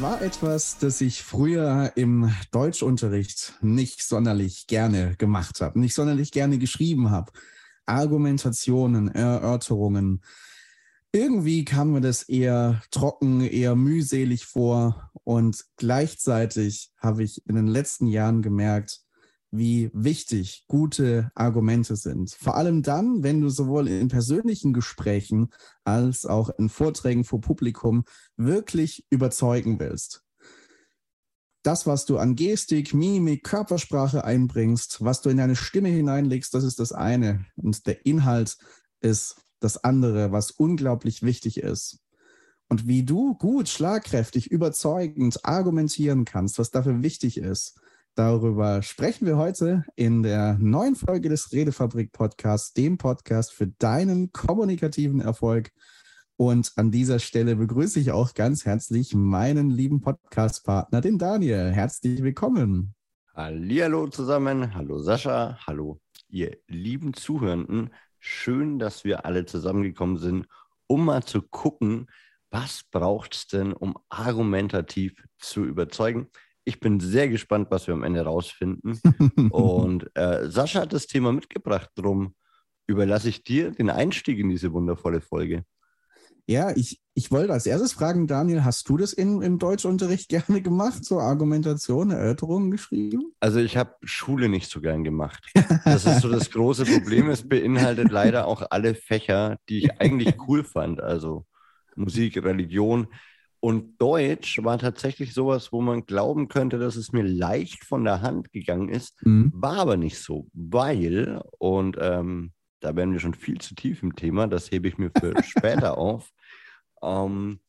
War etwas, das ich früher im Deutschunterricht nicht sonderlich gerne gemacht habe, nicht sonderlich gerne geschrieben habe. Argumentationen, Erörterungen. Irgendwie kam mir das eher trocken, eher mühselig vor und gleichzeitig habe ich in den letzten Jahren gemerkt, wie wichtig gute Argumente sind. Vor allem dann, wenn du sowohl in persönlichen Gesprächen als auch in Vorträgen vor Publikum wirklich überzeugen willst. Das, was du an Gestik, Mimik, Körpersprache einbringst, was du in deine Stimme hineinlegst, das ist das eine. Und der Inhalt ist das andere, was unglaublich wichtig ist. Und wie du gut, schlagkräftig, überzeugend argumentieren kannst, was dafür wichtig ist, Darüber sprechen wir heute in der neuen Folge des Redefabrik Podcasts, dem Podcast für deinen kommunikativen Erfolg. Und an dieser Stelle begrüße ich auch ganz herzlich meinen lieben Podcast-Partner, den Daniel. Herzlich willkommen. Hallo zusammen. Hallo Sascha. Hallo ihr lieben Zuhörenden. Schön, dass wir alle zusammengekommen sind, um mal zu gucken, was braucht es denn, um argumentativ zu überzeugen. Ich bin sehr gespannt, was wir am Ende rausfinden. Und äh, Sascha hat das Thema mitgebracht. Darum überlasse ich dir den Einstieg in diese wundervolle Folge. Ja, ich, ich wollte als erstes fragen, Daniel, hast du das in, im Deutschunterricht gerne gemacht, so Argumentation, Erörterungen geschrieben? Also ich habe Schule nicht so gern gemacht. Das ist so das große Problem. Es beinhaltet leider auch alle Fächer, die ich eigentlich cool fand. Also Musik, Religion. Und Deutsch war tatsächlich sowas, wo man glauben könnte, dass es mir leicht von der Hand gegangen ist, mhm. war aber nicht so, weil, und ähm, da werden wir schon viel zu tief im Thema, das hebe ich mir für später auf, ähm,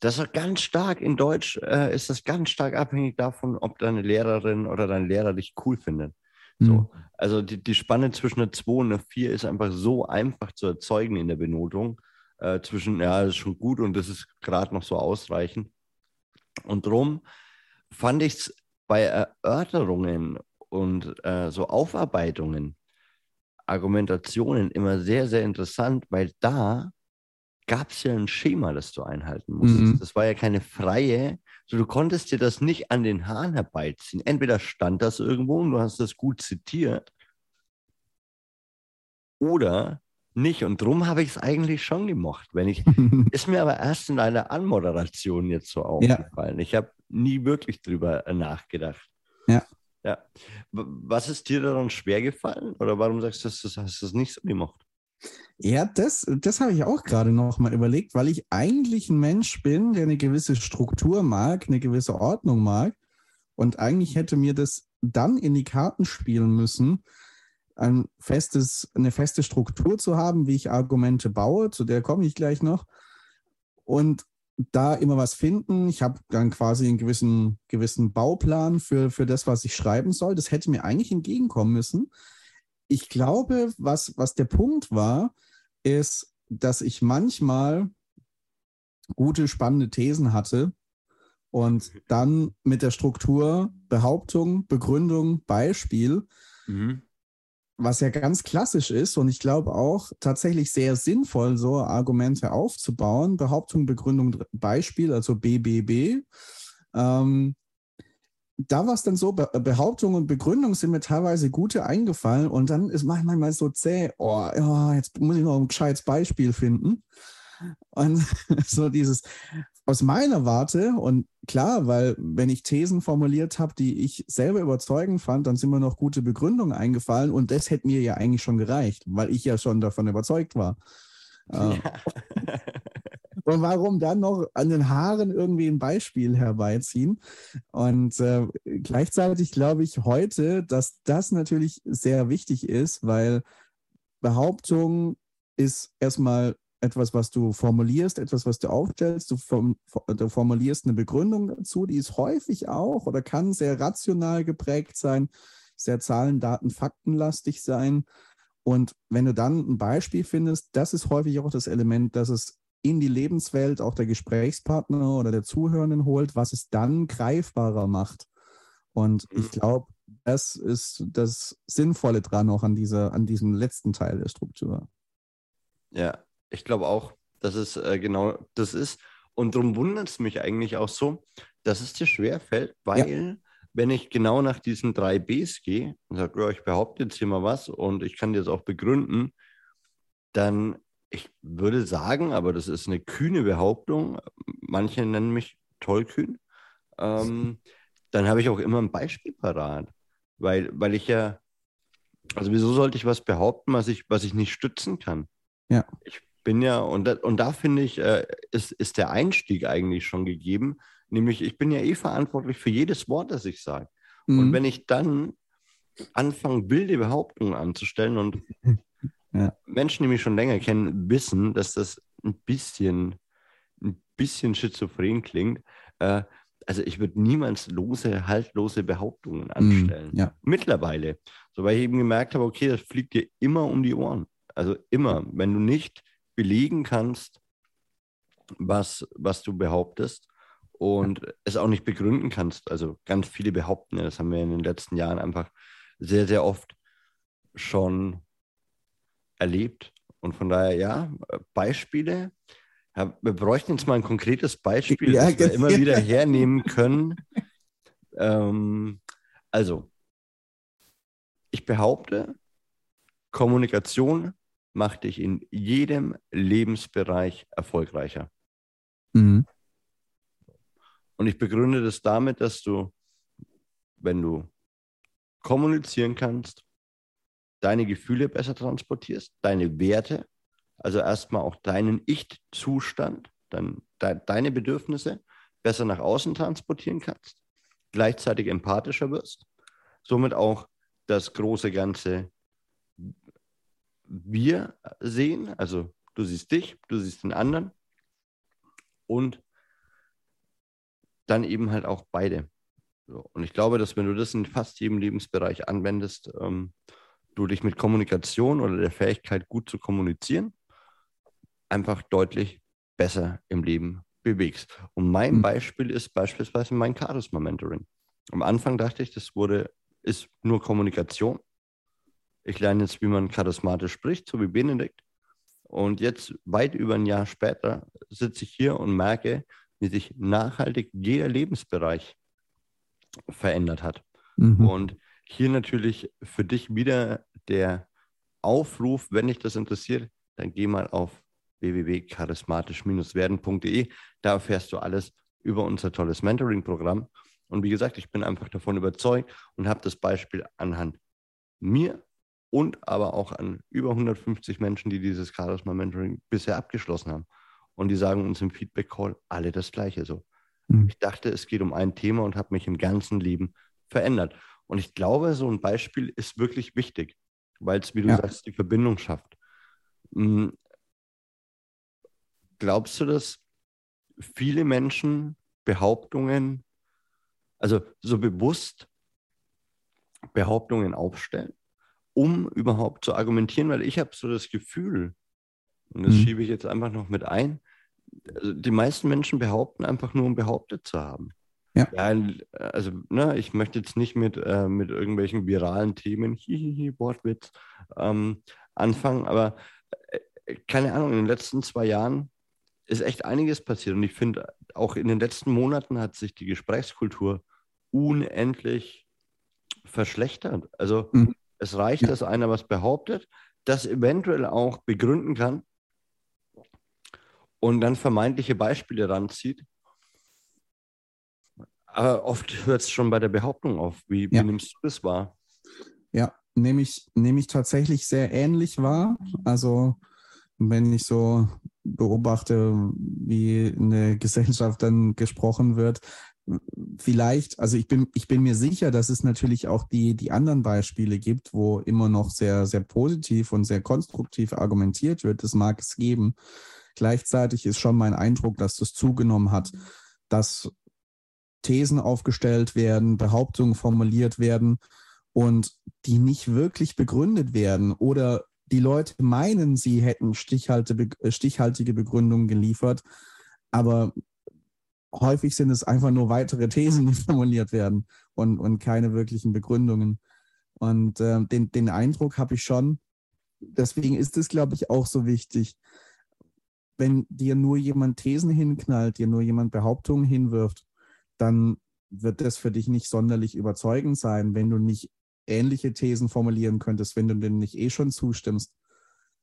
das ist ganz stark in Deutsch, äh, ist das ganz stark abhängig davon, ob deine Lehrerin oder dein Lehrer dich cool findet. So, mhm. also die, die Spanne zwischen einer 2 und einer 4 ist einfach so einfach zu erzeugen in der Benotung äh, zwischen, ja, das ist schon gut und das ist gerade noch so ausreichend. Und darum fand ich es bei Erörterungen und äh, so Aufarbeitungen, Argumentationen immer sehr, sehr interessant, weil da gab es ja ein Schema, das du einhalten musstest. Mhm. Das war ja keine freie, so du konntest dir das nicht an den Haaren herbeiziehen. Entweder stand das irgendwo und du hast das gut zitiert, oder nicht. Und darum habe ich es eigentlich schon gemocht. Wenn ich, ist mir aber erst in einer Anmoderation jetzt so aufgefallen. Ja. Ich habe nie wirklich drüber nachgedacht. Ja. Ja. Was ist dir daran schwer gefallen? Oder warum sagst du, das hast du es nicht so gemocht? Ja, das, das habe ich auch gerade noch mal überlegt, weil ich eigentlich ein Mensch bin, der eine gewisse Struktur mag, eine gewisse Ordnung mag. Und eigentlich hätte mir das dann in die Karten spielen müssen, ein festes, eine feste Struktur zu haben, wie ich Argumente baue, zu der komme ich gleich noch. Und da immer was finden. Ich habe dann quasi einen gewissen, gewissen Bauplan für, für das, was ich schreiben soll. Das hätte mir eigentlich entgegenkommen müssen. Ich glaube, was, was der Punkt war, ist, dass ich manchmal gute, spannende Thesen hatte und dann mit der Struktur Behauptung, Begründung, Beispiel mhm was ja ganz klassisch ist und ich glaube auch tatsächlich sehr sinnvoll, so Argumente aufzubauen. Behauptung, Begründung, Beispiel, also BBB. Ähm, da war es dann so, Be Behauptung und Begründung sind mir teilweise gute eingefallen und dann ist manchmal so zäh, oh, ja, jetzt muss ich noch ein gescheites Beispiel finden. Und so dieses, aus meiner Warte, und klar, weil wenn ich Thesen formuliert habe, die ich selber überzeugend fand, dann sind mir noch gute Begründungen eingefallen und das hätte mir ja eigentlich schon gereicht, weil ich ja schon davon überzeugt war. Ja. Ähm, und warum dann noch an den Haaren irgendwie ein Beispiel herbeiziehen? Und äh, gleichzeitig glaube ich heute, dass das natürlich sehr wichtig ist, weil Behauptung ist erstmal etwas, was du formulierst, etwas, was du aufstellst. Du, form, du, formulierst eine Begründung dazu, die ist häufig auch oder kann sehr rational geprägt sein, sehr Zahlen, Daten, Faktenlastig sein. Und wenn du dann ein Beispiel findest, das ist häufig auch das Element, dass es in die Lebenswelt auch der Gesprächspartner oder der Zuhörenden holt, was es dann greifbarer macht. Und ich mhm. glaube, das ist das Sinnvolle dran auch an, dieser, an diesem letzten Teil der Struktur. Ja, ich glaube auch, dass es äh, genau das ist. und darum wundert es mich eigentlich auch so, dass es dir schwerfällt, weil ja. wenn ich genau nach diesen drei Bs gehe und sage, ja, ich behaupte jetzt hier mal was und ich kann dir das auch begründen, dann, ich würde sagen, aber das ist eine kühne Behauptung, manche nennen mich tollkühn, ähm, dann habe ich auch immer ein Beispiel parat, weil, weil ich ja, also wieso sollte ich was behaupten, was ich, was ich nicht stützen kann? Ja. Ich bin ja, und da, und da finde ich, äh, ist, ist der Einstieg eigentlich schon gegeben. Nämlich, ich bin ja eh verantwortlich für jedes Wort, das ich sage. Mhm. Und wenn ich dann anfange, wilde Behauptungen anzustellen und ja. Menschen, die mich schon länger kennen, wissen, dass das ein bisschen, ein bisschen schizophren klingt. Äh, also ich würde niemals lose, haltlose Behauptungen anstellen. Mm, ja. Mittlerweile. So weil ich eben gemerkt habe, okay, das fliegt dir immer um die Ohren. Also immer, wenn du nicht belegen kannst, was, was du behauptest und es auch nicht begründen kannst. Also ganz viele behaupten, das haben wir in den letzten Jahren einfach sehr, sehr oft schon erlebt. Und von daher, ja, Beispiele. Ja, wir bräuchten jetzt mal ein konkretes Beispiel, ja, das wir immer wieder hernehmen können. ähm, also, ich behaupte, Kommunikation macht dich in jedem Lebensbereich erfolgreicher. Mhm. Und ich begründe das damit, dass du, wenn du kommunizieren kannst, deine Gefühle besser transportierst, deine Werte, also erstmal auch deinen Ich-Zustand, dann de deine Bedürfnisse besser nach außen transportieren kannst, gleichzeitig empathischer wirst, somit auch das große Ganze wir sehen. Also du siehst dich, du siehst den anderen und dann eben halt auch beide. So. Und ich glaube, dass wenn du das in fast jedem Lebensbereich anwendest, ähm, du dich mit Kommunikation oder der Fähigkeit, gut zu kommunizieren, einfach deutlich besser im Leben bewegst. Und mein mhm. Beispiel ist beispielsweise mein Charisma Mentoring. Am Anfang dachte ich, das wurde, ist nur Kommunikation. Ich lerne jetzt, wie man charismatisch spricht, so wie Benedikt. Und jetzt, weit über ein Jahr später, sitze ich hier und merke, wie sich nachhaltig jeder Lebensbereich verändert hat. Mhm. Und hier natürlich für dich wieder der Aufruf, wenn dich das interessiert, dann geh mal auf www.charismatisch-werden.de. Da erfährst du alles über unser tolles Mentoring-Programm. Und wie gesagt, ich bin einfach davon überzeugt und habe das Beispiel anhand mir und aber auch an über 150 Menschen, die dieses Charisma Mentoring bisher abgeschlossen haben. Und die sagen uns im Feedback Call alle das Gleiche so. Mhm. Ich dachte, es geht um ein Thema und habe mich im ganzen Leben verändert. Und ich glaube, so ein Beispiel ist wirklich wichtig, weil es, wie du ja. sagst, die Verbindung schafft. Mhm. Glaubst du, dass viele Menschen Behauptungen, also so bewusst Behauptungen aufstellen? Um überhaupt zu argumentieren, weil ich habe so das Gefühl, und das mhm. schiebe ich jetzt einfach noch mit ein, also die meisten Menschen behaupten einfach nur, um behauptet zu haben. Ja. ja also, ne, ich möchte jetzt nicht mit, äh, mit irgendwelchen viralen Themen, hihihi, Wortwitz, ähm, anfangen, aber äh, keine Ahnung, in den letzten zwei Jahren ist echt einiges passiert und ich finde, auch in den letzten Monaten hat sich die Gesprächskultur unendlich verschlechtert. Also, mhm. Es reicht, ja. dass einer was behauptet, das eventuell auch begründen kann und dann vermeintliche Beispiele ranzieht. Aber oft hört es schon bei der Behauptung auf. Wie, wie nimmst du das wahr? Ja, nehme ich, nehme ich tatsächlich sehr ähnlich wahr. Also wenn ich so beobachte, wie in der Gesellschaft dann gesprochen wird, vielleicht, also ich bin, ich bin mir sicher, dass es natürlich auch die, die anderen Beispiele gibt, wo immer noch sehr, sehr positiv und sehr konstruktiv argumentiert wird. Das mag es geben. Gleichzeitig ist schon mein Eindruck, dass das zugenommen hat, dass Thesen aufgestellt werden, Behauptungen formuliert werden und die nicht wirklich begründet werden oder die Leute meinen, sie hätten stichhaltige Begründungen geliefert, aber häufig sind es einfach nur weitere Thesen, die formuliert werden und, und keine wirklichen Begründungen. Und äh, den, den Eindruck habe ich schon, deswegen ist es, glaube ich, auch so wichtig, wenn dir nur jemand Thesen hinknallt, dir nur jemand Behauptungen hinwirft, dann wird das für dich nicht sonderlich überzeugend sein, wenn du nicht ähnliche Thesen formulieren könntest, wenn du denen nicht eh schon zustimmst.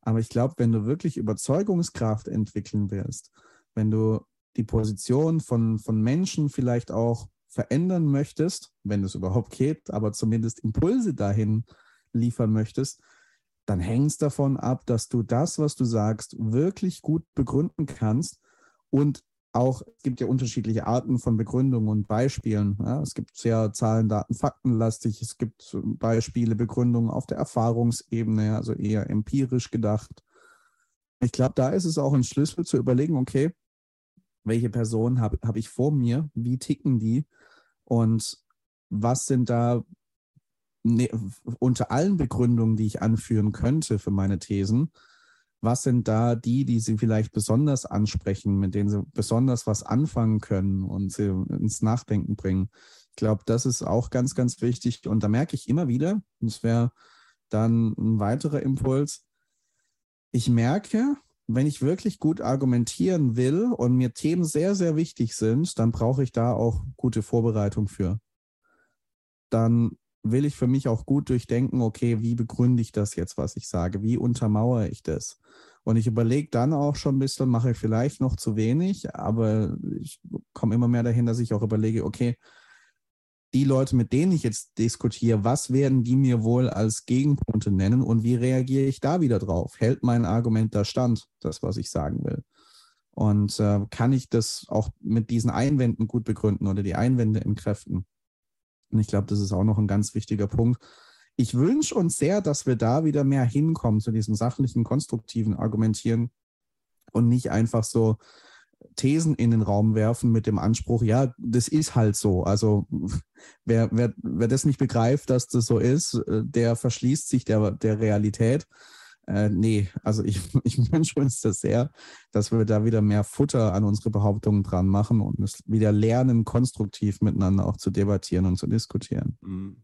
Aber ich glaube, wenn du wirklich Überzeugungskraft entwickeln willst, wenn du die Position von, von Menschen vielleicht auch verändern möchtest, wenn es überhaupt geht, aber zumindest Impulse dahin liefern möchtest, dann hängt es davon ab, dass du das, was du sagst, wirklich gut begründen kannst und auch, es gibt ja unterschiedliche Arten von Begründungen und Beispielen. Ja, es gibt sehr Zahlen, Daten, Faktenlastig. Es gibt Beispiele, Begründungen auf der Erfahrungsebene, also eher empirisch gedacht. Ich glaube, da ist es auch ein Schlüssel zu überlegen, okay, welche Person habe hab ich vor mir, wie ticken die und was sind da ne, unter allen Begründungen, die ich anführen könnte für meine Thesen, was sind da die, die sie vielleicht besonders ansprechen, mit denen sie besonders was anfangen können und sie ins Nachdenken bringen. Ich glaube, das ist auch ganz, ganz wichtig. Und da merke ich immer wieder, und das wäre dann ein weiterer Impuls, ich merke, wenn ich wirklich gut argumentieren will und mir Themen sehr, sehr wichtig sind, dann brauche ich da auch gute Vorbereitung für. Dann will ich für mich auch gut durchdenken, okay, wie begründe ich das jetzt, was ich sage? Wie untermauere ich das? Und ich überlege dann auch schon ein bisschen, mache ich vielleicht noch zu wenig, aber ich komme immer mehr dahin, dass ich auch überlege, okay, die Leute, mit denen ich jetzt diskutiere, was werden die mir wohl als Gegenpunkte nennen und wie reagiere ich da wieder drauf? Hält mein Argument da stand, das, was ich sagen will? Und äh, kann ich das auch mit diesen Einwänden gut begründen oder die Einwände entkräften? Und ich glaube, das ist auch noch ein ganz wichtiger Punkt. Ich wünsche uns sehr, dass wir da wieder mehr hinkommen zu diesem sachlichen, konstruktiven Argumentieren und nicht einfach so Thesen in den Raum werfen mit dem Anspruch, ja, das ist halt so. Also wer, wer, wer das nicht begreift, dass das so ist, äh, der verschließt sich der, der Realität. Äh, nee, also ich, ich wünsche uns das sehr, dass wir da wieder mehr Futter an unsere Behauptungen dran machen und es wieder lernen, konstruktiv miteinander auch zu debattieren und zu diskutieren. Mhm.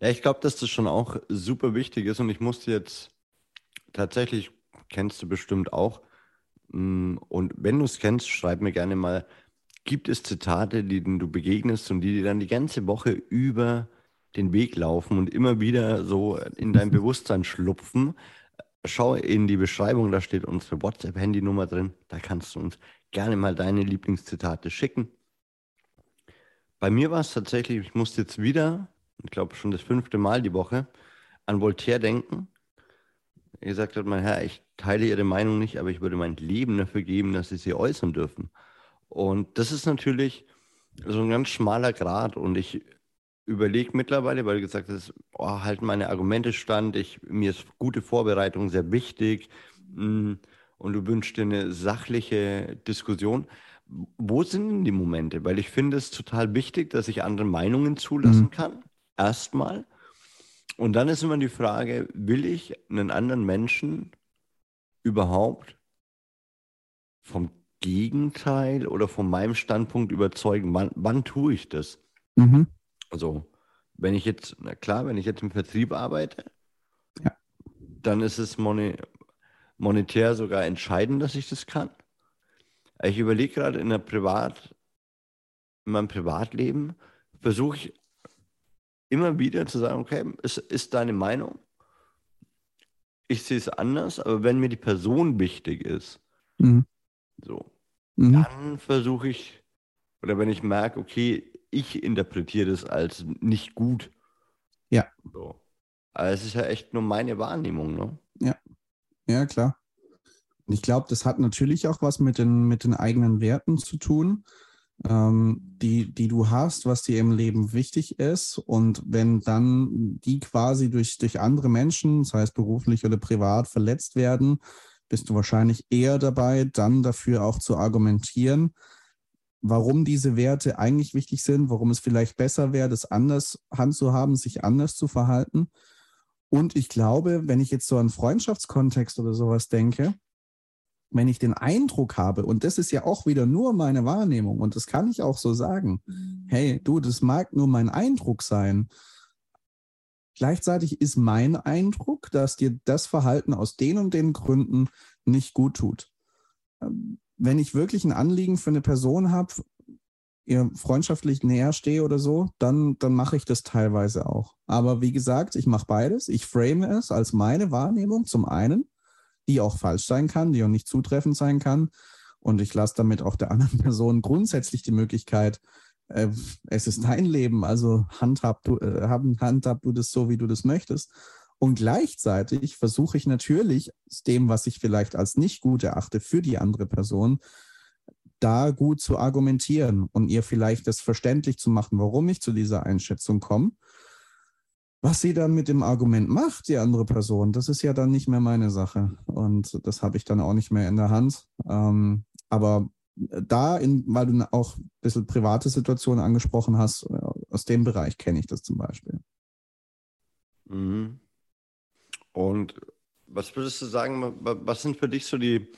Ja, ich glaube, dass das schon auch super wichtig ist und ich musste jetzt tatsächlich, kennst du bestimmt auch, und wenn du es kennst, schreib mir gerne mal, gibt es Zitate, denen du begegnest und die dir dann die ganze Woche über den Weg laufen und immer wieder so in dein Bewusstsein schlupfen. Schau in die Beschreibung, da steht unsere WhatsApp-Handynummer drin. Da kannst du uns gerne mal deine Lieblingszitate schicken. Bei mir war es tatsächlich, ich musste jetzt wieder, ich glaube schon das fünfte Mal die Woche, an Voltaire denken. Gesagt hat, mein Herr, ich teile Ihre Meinung nicht, aber ich würde mein Leben dafür geben, dass Sie sie äußern dürfen. Und das ist natürlich so ein ganz schmaler Grad. Und ich überlege mittlerweile, weil du gesagt hast, oh, halten meine Argumente stand, ich, mir ist gute Vorbereitung sehr wichtig mm, und du wünschst dir eine sachliche Diskussion. Wo sind denn die Momente? Weil ich finde es total wichtig, dass ich andere Meinungen zulassen mhm. kann. Erstmal. Und dann ist immer die Frage, will ich einen anderen Menschen überhaupt vom Gegenteil oder von meinem Standpunkt überzeugen? Wann, wann tue ich das? Mhm. Also, wenn ich jetzt, na klar, wenn ich jetzt im Vertrieb arbeite, ja. dann ist es moni monetär sogar entscheidend, dass ich das kann. Ich überlege gerade in der Privat, in meinem Privatleben, versuche ich immer wieder zu sagen, okay, es ist deine Meinung. Ich sehe es anders, aber wenn mir die Person wichtig ist, mhm. so, mhm. dann versuche ich, oder wenn ich merke, okay, ich interpretiere das als nicht gut. Ja. So. Aber es ist ja echt nur meine Wahrnehmung, ne? Ja. Ja, klar. Und ich glaube, das hat natürlich auch was mit den, mit den eigenen Werten zu tun, die, die du hast, was dir im Leben wichtig ist. Und wenn dann die quasi durch, durch andere Menschen, sei es beruflich oder privat, verletzt werden, bist du wahrscheinlich eher dabei, dann dafür auch zu argumentieren, warum diese Werte eigentlich wichtig sind, warum es vielleicht besser wäre, das anders handzuhaben, sich anders zu verhalten. Und ich glaube, wenn ich jetzt so an Freundschaftskontext oder sowas denke, wenn ich den Eindruck habe, und das ist ja auch wieder nur meine Wahrnehmung, und das kann ich auch so sagen, mhm. hey, du, das mag nur mein Eindruck sein. Gleichzeitig ist mein Eindruck, dass dir das Verhalten aus den und den Gründen nicht gut tut wenn ich wirklich ein Anliegen für eine Person habe, ihr freundschaftlich näher stehe oder so, dann, dann mache ich das teilweise auch. Aber wie gesagt, ich mache beides. Ich frame es als meine Wahrnehmung zum einen, die auch falsch sein kann, die auch nicht zutreffend sein kann. Und ich lasse damit auch der anderen Person grundsätzlich die Möglichkeit, äh, es ist dein Leben, also handhab du, äh, handhab du das so, wie du das möchtest. Und gleichzeitig versuche ich natürlich, dem, was ich vielleicht als nicht gut erachte, für die andere Person, da gut zu argumentieren und ihr vielleicht das verständlich zu machen, warum ich zu dieser Einschätzung komme. Was sie dann mit dem Argument macht, die andere Person, das ist ja dann nicht mehr meine Sache. Und das habe ich dann auch nicht mehr in der Hand. Ähm, aber da, in, weil du auch ein bisschen private Situationen angesprochen hast, äh, aus dem Bereich kenne ich das zum Beispiel. Mhm. Und was würdest du sagen, was sind für dich so die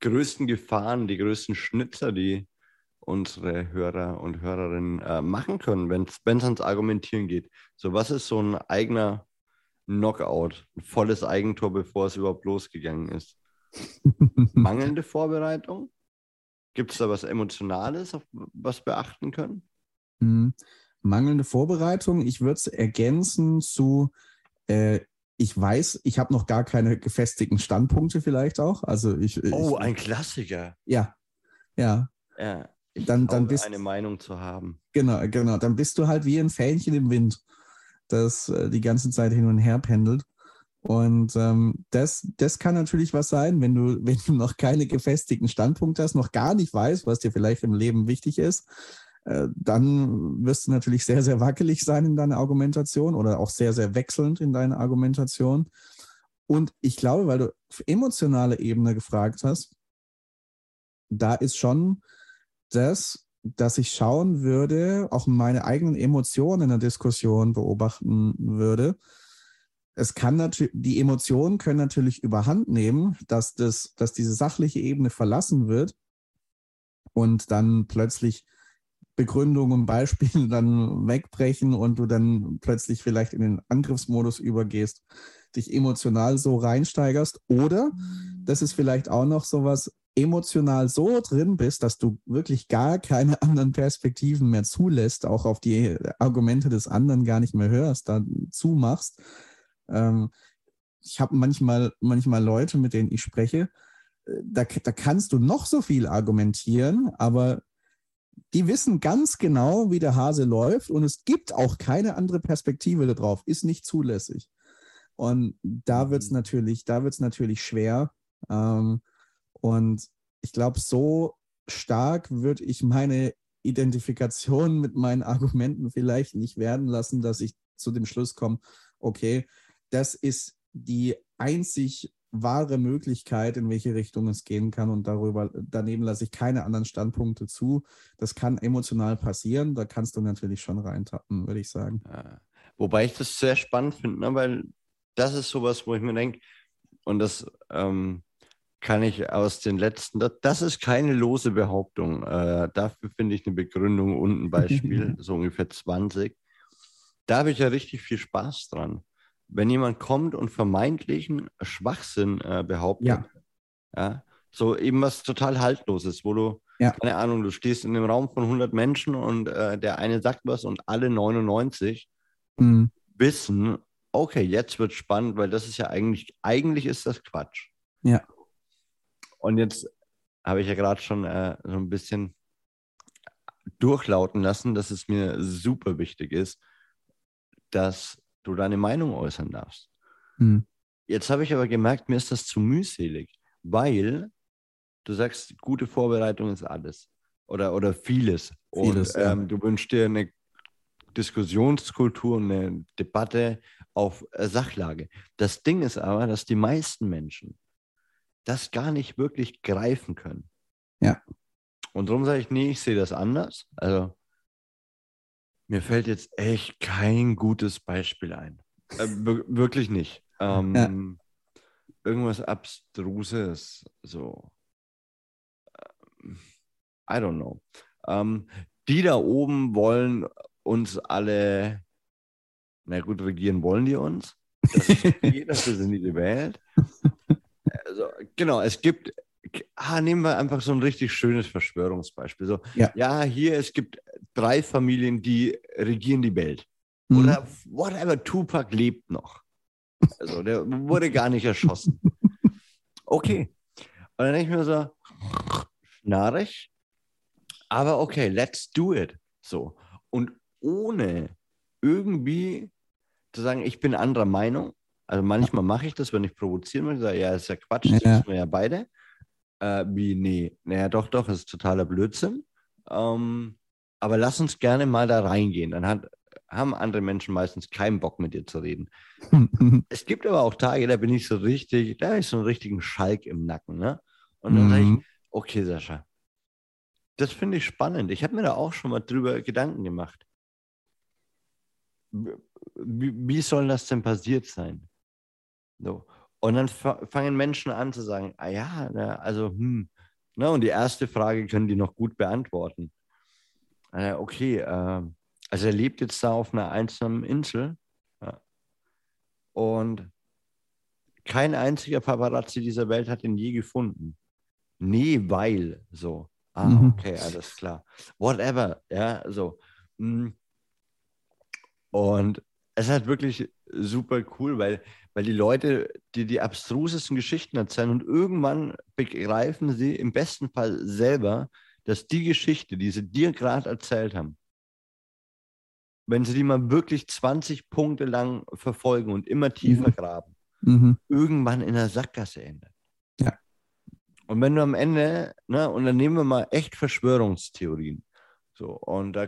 größten Gefahren, die größten Schnitzer, die unsere Hörer und Hörerinnen äh, machen können, wenn es ans Argumentieren geht? So, was ist so ein eigener Knockout, ein volles Eigentor, bevor es überhaupt losgegangen ist? Mangelnde Vorbereitung? Gibt es da was Emotionales, auf was beachten können? Mhm. Mangelnde Vorbereitung. Ich würde es ergänzen zu äh, ich weiß, ich habe noch gar keine gefestigten Standpunkte vielleicht auch. Also ich, oh, ich, ein Klassiker. Ja, ja. Ja, dann, dann bist eine Meinung zu haben. Genau, genau. Dann bist du halt wie ein Fähnchen im Wind, das äh, die ganze Zeit hin und her pendelt. Und ähm, das, das kann natürlich was sein, wenn du, wenn du noch keine gefestigten Standpunkte hast, noch gar nicht weißt, was dir vielleicht im Leben wichtig ist äh, dann wirst du natürlich sehr, sehr wackelig sein in deiner Argumentation oder auch sehr, sehr wechselnd in deiner Argumentation. Und ich glaube, weil du auf emotionale Ebene gefragt hast, da ist schon das, dass ich schauen würde, auch meine eigenen Emotionen in der Diskussion beobachten würde. Es kann natürlich, die Emotionen können natürlich überhand nehmen, dass, das, dass diese sachliche Ebene verlassen wird und dann plötzlich Begründung und Beispielen dann wegbrechen und du dann plötzlich vielleicht in den Angriffsmodus übergehst, dich emotional so reinsteigerst. Oder das ist vielleicht auch noch sowas, emotional so drin bist, dass du wirklich gar keine anderen Perspektiven mehr zulässt, auch auf die Argumente des anderen gar nicht mehr hörst, da zumachst. Ähm, ich habe manchmal, manchmal Leute, mit denen ich spreche, äh, da, da kannst du noch so viel argumentieren, aber die wissen ganz genau, wie der Hase läuft und es gibt auch keine andere Perspektive darauf, ist nicht zulässig. Und da wird es mhm. natürlich, da natürlich schwer. Ähm, und ich glaube, so stark würde ich meine Identifikation mit meinen Argumenten vielleicht nicht werden lassen, dass ich zu dem Schluss komme, okay, das ist die einzig wahre Möglichkeit, in welche Richtung es gehen kann. Und darüber, daneben lasse ich keine anderen Standpunkte zu. Das kann emotional passieren. Da kannst du natürlich schon reintappen, würde ich sagen. Ja. Wobei ich das sehr spannend finde, ne? weil das ist sowas, wo ich mir denke, und das ähm, kann ich aus den letzten, das, ist keine lose Behauptung. Äh, dafür finde ich eine Begründung und ein Beispiel, so ungefähr 20. Da habe ich ja richtig viel Spaß dran wenn jemand kommt und vermeintlichen Schwachsinn äh, behauptet, ja. ja. so eben was total haltloses, wo du, ja. keine Ahnung, du stehst in einem Raum von 100 Menschen und äh, der eine sagt was und alle 99 mhm. wissen, okay, jetzt wird spannend, weil das ist ja eigentlich, eigentlich ist das Quatsch. Ja. Und jetzt habe ich ja gerade schon äh, so ein bisschen durchlauten lassen, dass es mir super wichtig ist, dass du deine Meinung äußern darfst. Mhm. Jetzt habe ich aber gemerkt, mir ist das zu mühselig, weil du sagst, gute Vorbereitung ist alles oder, oder vieles. vieles und ähm, ja. du wünschst dir eine Diskussionskultur, eine Debatte auf äh, Sachlage. Das Ding ist aber, dass die meisten Menschen das gar nicht wirklich greifen können. Ja. Und darum sage ich, nee, ich sehe das anders. Also mir fällt jetzt echt kein gutes Beispiel ein. Äh, wirklich nicht. Ähm, ja. Irgendwas Abstruses, so. I don't know. Ähm, die da oben wollen uns alle, na gut, regieren wollen die uns. Das ist okay, dafür sind die gewählt. Also, genau, es gibt, ah, nehmen wir einfach so ein richtig schönes Verschwörungsbeispiel. So, Ja. ja, hier, es gibt drei Familien, die regieren die Welt. Mhm. Oder whatever, Tupac lebt noch. Also der wurde gar nicht erschossen. Okay. Und dann denke ich mir so, schnarrig, aber okay, let's do it. So. Und ohne irgendwie zu sagen, ich bin anderer Meinung. Also manchmal mache ich das, wenn ich provozieren möchte, sage, ja, ist ja Quatsch, das Ja. wissen wir ja beide. Äh, wie, nee, naja, doch, doch, das ist totaler Blödsinn. Ähm, aber lass uns gerne mal da reingehen. Dann hat, haben andere Menschen meistens keinen Bock mit dir zu reden. Es gibt aber auch Tage, da bin ich so richtig, da habe ich so einen richtigen Schalk im Nacken. Ne? Und dann sage ich, Mhm. okay, Sascha, das finde ich spannend. Ich habe mir da auch schon mal drüber Gedanken gemacht. Wie, wie soll das denn passiert sein? So. Und dann fa- fangen Menschen an zu sagen, ah ja, na, also, hm. Na, und die erste Frage können die noch gut beantworten. Äh, okay, äh, also er lebt jetzt da auf einer einsamen Insel ja. und kein einziger Paparazzi dieser Welt hat ihn je gefunden. Nee, weil so. Ah, Mhm. okay, alles klar. Whatever, ja, so. Hm. Und es ist halt wirklich super cool, weil, weil die Leute, die die abstrusesten Geschichten erzählen und irgendwann begreifen sie im besten Fall selber, dass die Geschichte, die sie dir gerade erzählt haben, wenn sie die mal wirklich 20 Punkte lang verfolgen und immer tiefer Mhm. graben, Mhm. irgendwann in der Sackgasse endet. Ja. Und wenn du am Ende, ne, und dann nehmen wir mal echt Verschwörungstheorien. So, und da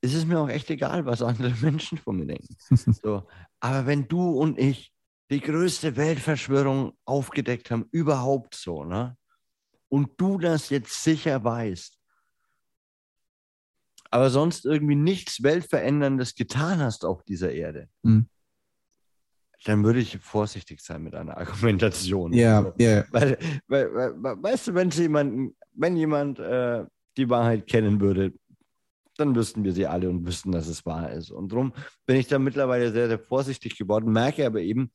ist es mir auch echt egal, was andere Menschen von mir denken. So, aber wenn du und ich die größte Weltverschwörung aufgedeckt haben, überhaupt so, ne? Und du das jetzt sicher weißt, aber sonst irgendwie nichts Weltveränderndes getan hast auf dieser Erde, Mhm. dann würde ich vorsichtig sein mit einer Argumentation. Ja, So. ja. Weil, weil, weil, weil, weißt du, wenn jemand, wenn jemand äh, die Wahrheit kennen würde, dann wüssten wir sie alle und wüssten, dass es wahr ist. Und darum bin ich da mittlerweile sehr, sehr vorsichtig geworden, merke aber eben,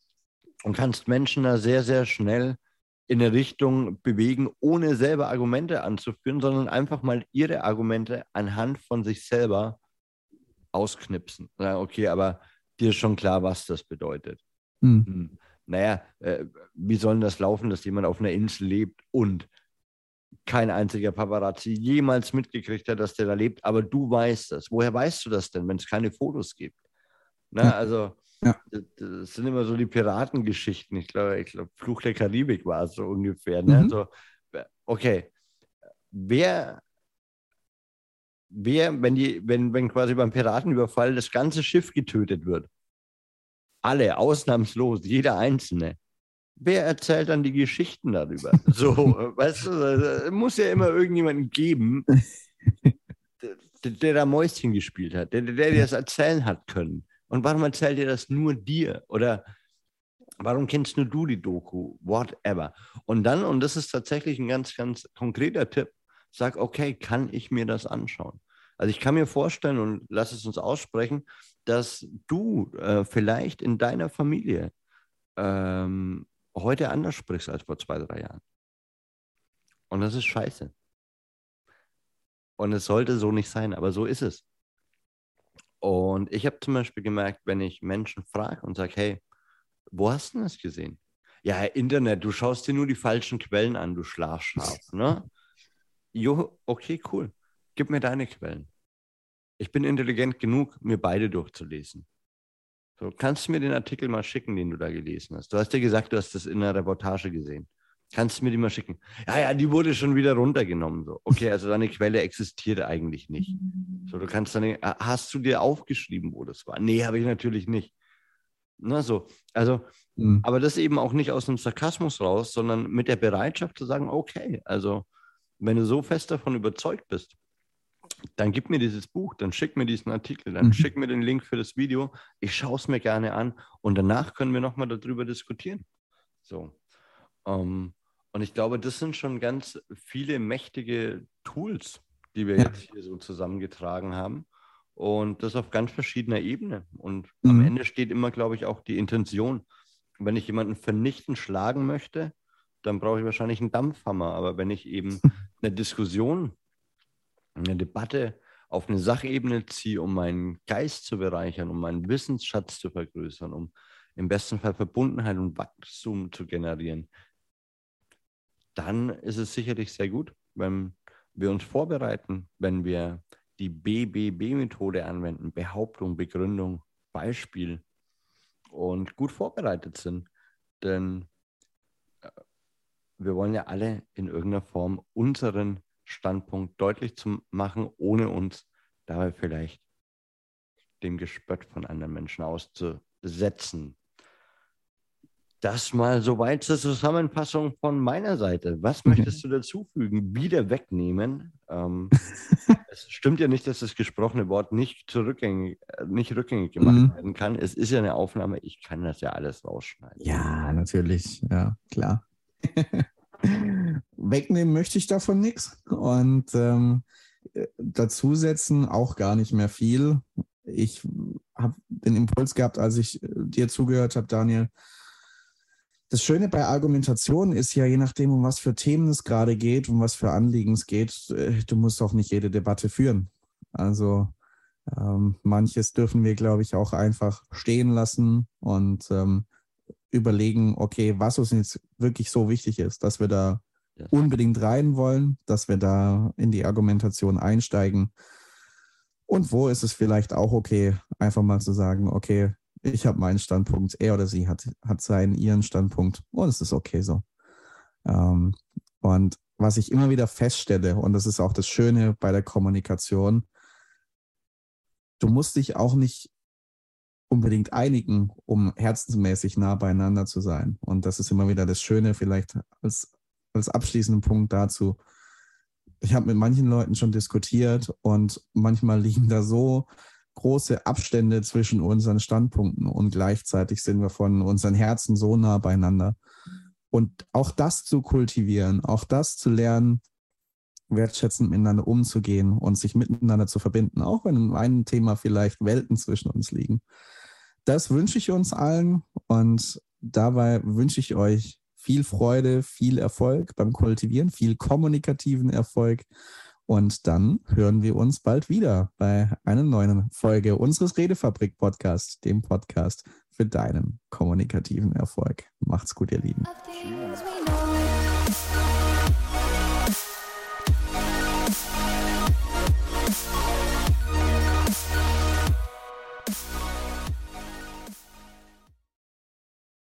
und kannst Menschen da sehr, sehr schnell in eine Richtung bewegen, ohne selber Argumente anzuführen, sondern einfach mal ihre Argumente anhand von sich selber ausknipsen. Sagen, okay, aber dir ist schon klar, was das bedeutet. Mhm. Hm. Naja, äh, wie soll das laufen, dass jemand auf einer Insel lebt und kein einziger Paparazzi jemals mitgekriegt hat, dass der da lebt, aber du weißt das. Woher weißt du das denn, wenn es keine Fotos gibt? Na, Ja. also, Ja. das, das sind immer so die Piratengeschichten. Ich glaube, ich glaube, Fluch der Karibik war es so ungefähr. Ne? Mhm. Also, okay, wer, wer, wenn die, wenn, wenn quasi beim Piratenüberfall das ganze Schiff getötet wird, alle, ausnahmslos, jeder Einzelne. Wer erzählt dann die Geschichten darüber? So, äh, weißt du, es muss ja immer irgendjemanden geben, der, der da Mäuschen gespielt hat, der, der dir das erzählen hat können. Und warum erzählt dir das nur dir? Oder warum kennst nur du die Doku? Whatever. Und dann, und das ist tatsächlich ein ganz, ganz konkreter Tipp, sag, okay, kann ich mir das anschauen? Also ich kann mir vorstellen und lass es uns aussprechen, dass du äh, vielleicht in deiner Familie ähm, heute anders sprichst als vor zwei, drei Jahren. Und das ist scheiße. Und es sollte so nicht sein, aber so ist es. Und ich habe zum Beispiel gemerkt, wenn ich Menschen frage und sage, hey, wo hast du das gesehen? Ja, Internet, du schaust dir nur die falschen Quellen an, du Schlafschaf, ne? Jo, okay, cool. Gib mir deine Quellen. Ich bin intelligent genug, mir beide durchzulesen. So, kannst du mir den Artikel mal schicken, den du da gelesen hast? Du hast ja gesagt, du hast das in einer Reportage gesehen. Kannst du mir die mal schicken? Ja, ja, die wurde schon wieder runtergenommen. So. Okay, also deine Quelle existiert eigentlich nicht. So, du kannst dann, hast du dir aufgeschrieben, wo das war? Nee, habe ich natürlich nicht. Na, so. Also, Mhm. aber das eben auch nicht aus einem Sarkasmus raus, sondern mit der Bereitschaft zu sagen, okay, also wenn du so fest davon überzeugt bist, dann gib mir dieses Buch, dann schick mir diesen Artikel, dann Mhm. schick mir den Link für das Video. Ich schaue es mir gerne an und danach können wir nochmal darüber diskutieren. So. Ähm, und ich glaube, das sind schon ganz viele mächtige Tools, die wir Ja. jetzt hier so zusammengetragen haben. Und das auf ganz verschiedener Ebene. Und am Mhm. Ende steht immer, glaube ich, auch die Intention. Wenn ich jemanden vernichtend schlagen möchte, dann brauche ich wahrscheinlich einen Dampfhammer. Aber wenn ich eben eine Diskussion, eine Debatte auf eine Sachebene ziehe, um meinen Geist zu bereichern, um meinen Wissensschatz zu vergrößern, um im besten Fall Verbundenheit und Wachstum zu generieren, dann ist es sicherlich sehr gut, wenn wir uns vorbereiten, wenn wir die BBB-Methode anwenden, Behauptung, Begründung, Beispiel und gut vorbereitet sind. Denn äh, wir wollen ja alle in irgendeiner Form unseren Standpunkt deutlich zu machen, ohne uns dabei vielleicht dem Gespött von anderen Menschen auszusetzen. Das mal soweit zur Zusammenfassung von meiner Seite. Was möchtest du dazufügen? Wieder wegnehmen. Ähm, es stimmt ja nicht, dass das gesprochene Wort nicht, zurückgängig, äh, nicht rückgängig gemacht mhm. werden kann. Es ist ja eine Aufnahme. Ich kann das ja alles rausschneiden. Ja, natürlich. Ja, klar. Wegnehmen möchte ich davon nichts. Und ähm, dazusetzen auch gar nicht mehr viel. Ich habe den Impuls gehabt, als ich dir zugehört habe, Daniel, das Schöne bei Argumentation ist ja, je nachdem, um was für Themen es gerade geht, um was für Anliegen es geht, äh, du musst auch nicht jede Debatte führen. Also ähm, manches dürfen wir, glaube ich, auch einfach stehen lassen und ähm, überlegen, okay, was uns jetzt wirklich so wichtig ist, dass wir da unbedingt rein wollen, dass wir da in die Argumentation einsteigen. Und wo ist es vielleicht auch okay, einfach mal zu sagen, okay, ich habe meinen Standpunkt, er oder sie hat, hat seinen, ihren Standpunkt und es ist okay so. Ähm, und was ich immer wieder feststelle, und das ist auch das Schöne bei der Kommunikation, du musst dich auch nicht unbedingt einigen, um herzensmäßig nah beieinander zu sein. Und das ist immer wieder das Schöne, vielleicht als, als abschließenden Punkt dazu. Ich habe mit manchen Leuten schon diskutiert und manchmal liegen da so große Abstände zwischen unseren Standpunkten und gleichzeitig sind wir von unseren Herzen so nah beieinander. Und auch das zu kultivieren, auch das zu lernen, wertschätzend miteinander umzugehen und sich miteinander zu verbinden, auch wenn in einem Thema vielleicht Welten zwischen uns liegen. Das wünsche ich uns allen und dabei wünsche ich euch viel Freude, viel Erfolg beim Kultivieren, viel kommunikativen Erfolg und dann hören wir uns bald wieder bei einer neuen Folge unseres Redefabrik Podcasts, dem Podcast für deinen kommunikativen Erfolg. Macht's gut, ihr Lieben.